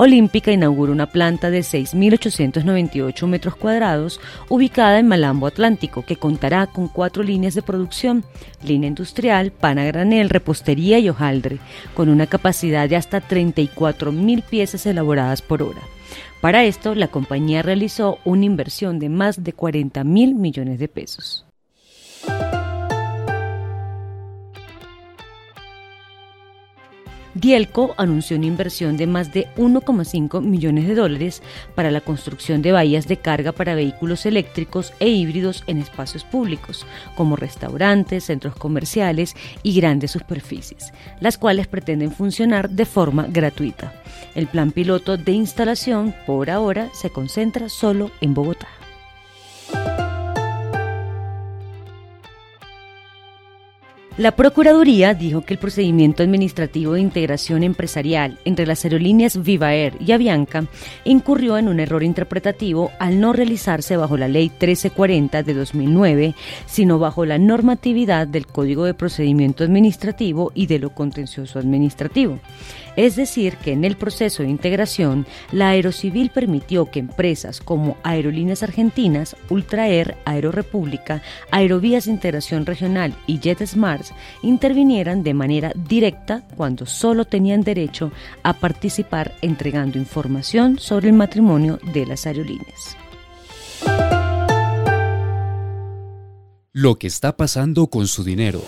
Olímpica inaugura una planta de 6.898 metros cuadrados ubicada en Malambo Atlántico, que contará con cuatro líneas de producción, línea industrial, pan granel, repostería y hojaldre, con una capacidad de hasta 34.000 piezas elaboradas por hora. Para esto, la compañía realizó una inversión de más de 40 mil millones de pesos. Dielco anunció una inversión de más de 1,5 millones de dólares para la construcción de bahías de carga para vehículos eléctricos e híbridos en espacios públicos, como restaurantes, centros comerciales y grandes superficies, las cuales pretenden funcionar de forma gratuita. El plan piloto de instalación, por ahora, se concentra solo en Bogotá. La Procuraduría dijo que el procedimiento administrativo de integración empresarial entre las aerolíneas Viva Air y Avianca incurrió en un error interpretativo al no realizarse bajo la Ley 1340 de 2009, sino bajo la normatividad del Código de Procedimiento Administrativo y de lo contencioso administrativo. Es decir, que en el proceso de integración, la Aerocivil permitió que empresas como Aerolíneas Argentinas, Ultraer, Aerorepública, Aerovías Integración Regional y JetSmart intervinieran de manera directa cuando solo tenían derecho a participar entregando información sobre el matrimonio de las aerolíneas. Lo que está pasando con su dinero.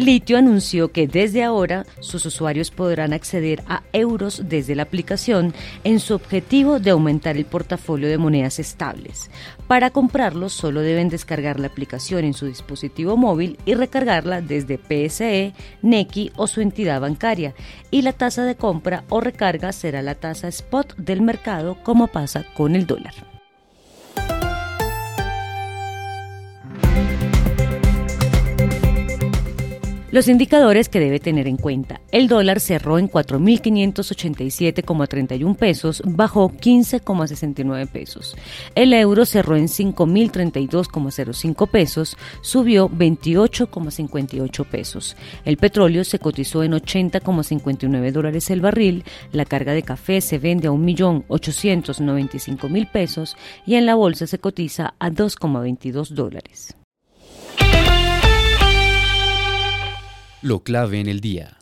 Litio anunció que desde ahora sus usuarios podrán acceder a euros desde la aplicación en su objetivo de aumentar el portafolio de monedas estables. Para comprarlos solo deben descargar la aplicación en su dispositivo móvil y recargarla desde PSE, NECI o su entidad bancaria. Y la tasa de compra o recarga será la tasa spot del mercado como pasa con el dólar. Los indicadores que debe tener en cuenta. El dólar cerró en 4.587,31 pesos, bajó 15,69 pesos. El euro cerró en 5.032,05 pesos, subió 28,58 pesos. El petróleo se cotizó en 80,59 dólares el barril. La carga de café se vende a 1.895.000 pesos y en la bolsa se cotiza a 2,22 dólares. Lo clave en el día.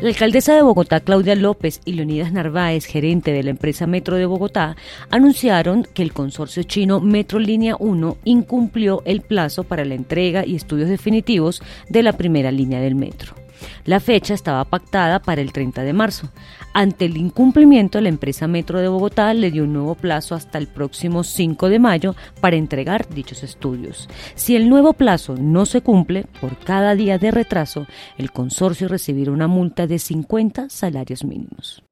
La alcaldesa de Bogotá, Claudia López, y Leonidas Narváez, gerente de la empresa Metro de Bogotá, anunciaron que el consorcio chino Metro Línea 1 incumplió el plazo para la entrega y estudios definitivos de la primera línea del metro. La fecha estaba pactada para el 30 de marzo. Ante el incumplimiento, la empresa Metro de Bogotá le dio un nuevo plazo hasta el próximo 5 de mayo para entregar dichos estudios. Si el nuevo plazo no se cumple, por cada día de retraso, el consorcio recibirá una multa de 50 salarios mínimos.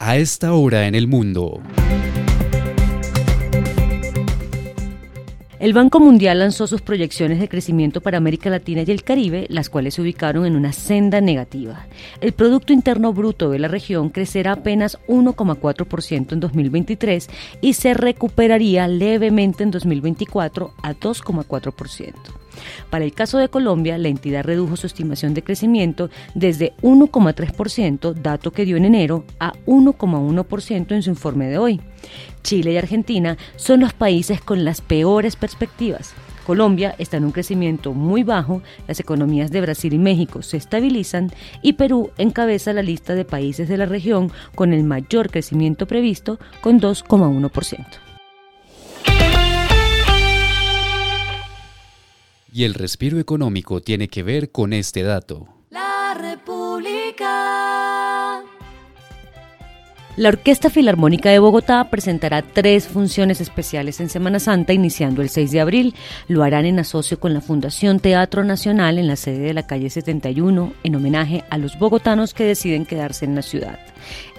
A esta hora en el mundo. El Banco Mundial lanzó sus proyecciones de crecimiento para América Latina y el Caribe, las cuales se ubicaron en una senda negativa. El Producto Interno Bruto de la región crecerá apenas 1,4% en 2023 y se recuperaría levemente en 2024 a 2,4%. Para el caso de Colombia, la entidad redujo su estimación de crecimiento desde 1,3%, dato que dio en enero, a 1,1% en su informe de hoy. Chile y Argentina son los países con las peores perspectivas. Colombia está en un crecimiento muy bajo, las economías de Brasil y México se estabilizan y Perú encabeza la lista de países de la región con el mayor crecimiento previsto con 2,1%. Y el respiro económico tiene que ver con este dato. La República. La Orquesta Filarmónica de Bogotá presentará tres funciones especiales en Semana Santa iniciando el 6 de abril. Lo harán en asocio con la Fundación Teatro Nacional en la sede de la calle 71 en homenaje a los bogotanos que deciden quedarse en la ciudad.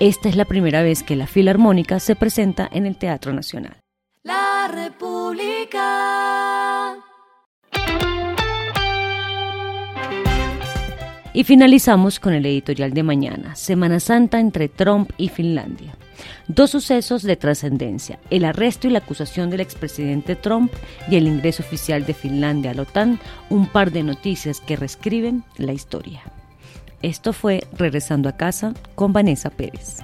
Esta es la primera vez que la Filarmónica se presenta en el Teatro Nacional. La República. Y finalizamos con el editorial de mañana, Semana Santa entre Trump y Finlandia. Dos sucesos de trascendencia, el arresto y la acusación del expresidente Trump y el ingreso oficial de Finlandia a la OTAN, un par de noticias que reescriben la historia. Esto fue Regresando a casa con Vanessa Pérez.